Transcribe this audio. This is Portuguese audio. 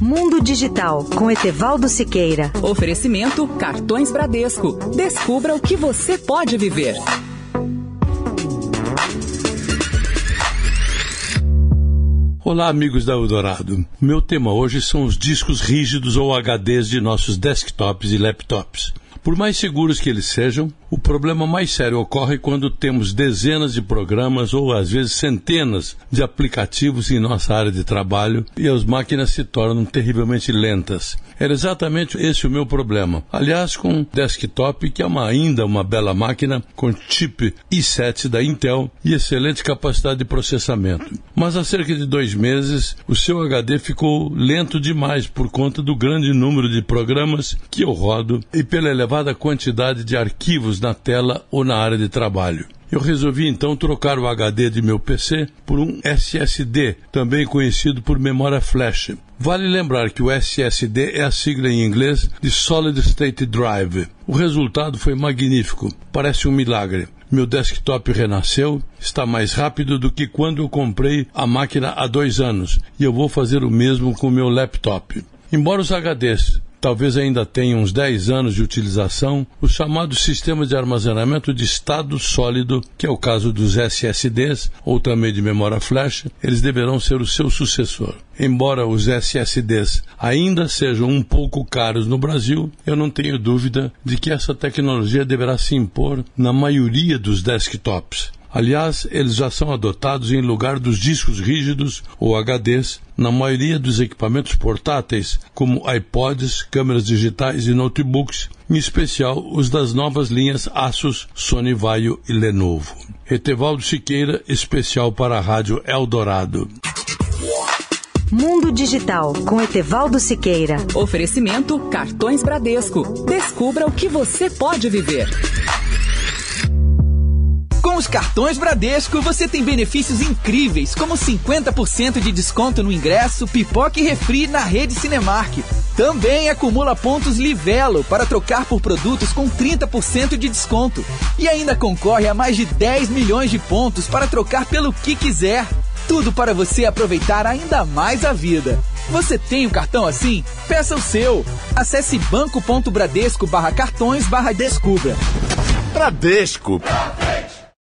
Mundo Digital com Etevaldo Siqueira. Oferecimento Cartões Bradesco. Descubra o que você pode viver. Olá, amigos da Eldorado. Meu tema hoje são os discos rígidos ou HDs de nossos desktops e laptops. Por mais seguros que eles sejam, o problema mais sério ocorre quando temos dezenas de programas ou às vezes centenas de aplicativos em nossa área de trabalho e as máquinas se tornam terrivelmente lentas. Era exatamente esse o meu problema. Aliás, com desktop, que é uma, ainda uma bela máquina com chip i7 da Intel e excelente capacidade de processamento. Mas há cerca de dois meses, o seu HD ficou lento demais por conta do grande número de programas que eu rodo e pela elevada quantidade de arquivos na tela ou na área de trabalho. Eu resolvi então trocar o HD de meu PC por um SSD, também conhecido por memória flash. Vale lembrar que o SSD é a sigla em inglês de Solid State Drive. O resultado foi magnífico, parece um milagre. Meu desktop renasceu, está mais rápido do que quando eu comprei a máquina há dois anos, e eu vou fazer o mesmo com o meu laptop. Embora os HDs talvez ainda tenha uns 10 anos de utilização, o chamado sistema de armazenamento de estado sólido, que é o caso dos SSDs ou também de memória flash, eles deverão ser o seu sucessor. Embora os SSDs ainda sejam um pouco caros no Brasil, eu não tenho dúvida de que essa tecnologia deverá se impor na maioria dos desktops. Aliás, eles já são adotados em lugar dos discos rígidos ou HDs na maioria dos equipamentos portáteis, como iPods, câmeras digitais e notebooks, em especial os das novas linhas Asus, Sony Vaio e Lenovo. Etevaldo Siqueira, especial para a Rádio Eldorado. Mundo Digital com Etevaldo Siqueira. Oferecimento Cartões Bradesco. Descubra o que você pode viver. Com os cartões Bradesco, você tem benefícios incríveis, como 50% de desconto no ingresso, pipoca e refri na rede Cinemark. Também acumula pontos Livelo para trocar por produtos com 30% de desconto. E ainda concorre a mais de 10 milhões de pontos para trocar pelo que quiser. Tudo para você aproveitar ainda mais a vida. Você tem um cartão assim? Peça o seu. Acesse banco.bradesco barra cartões barra descubra. Bradesco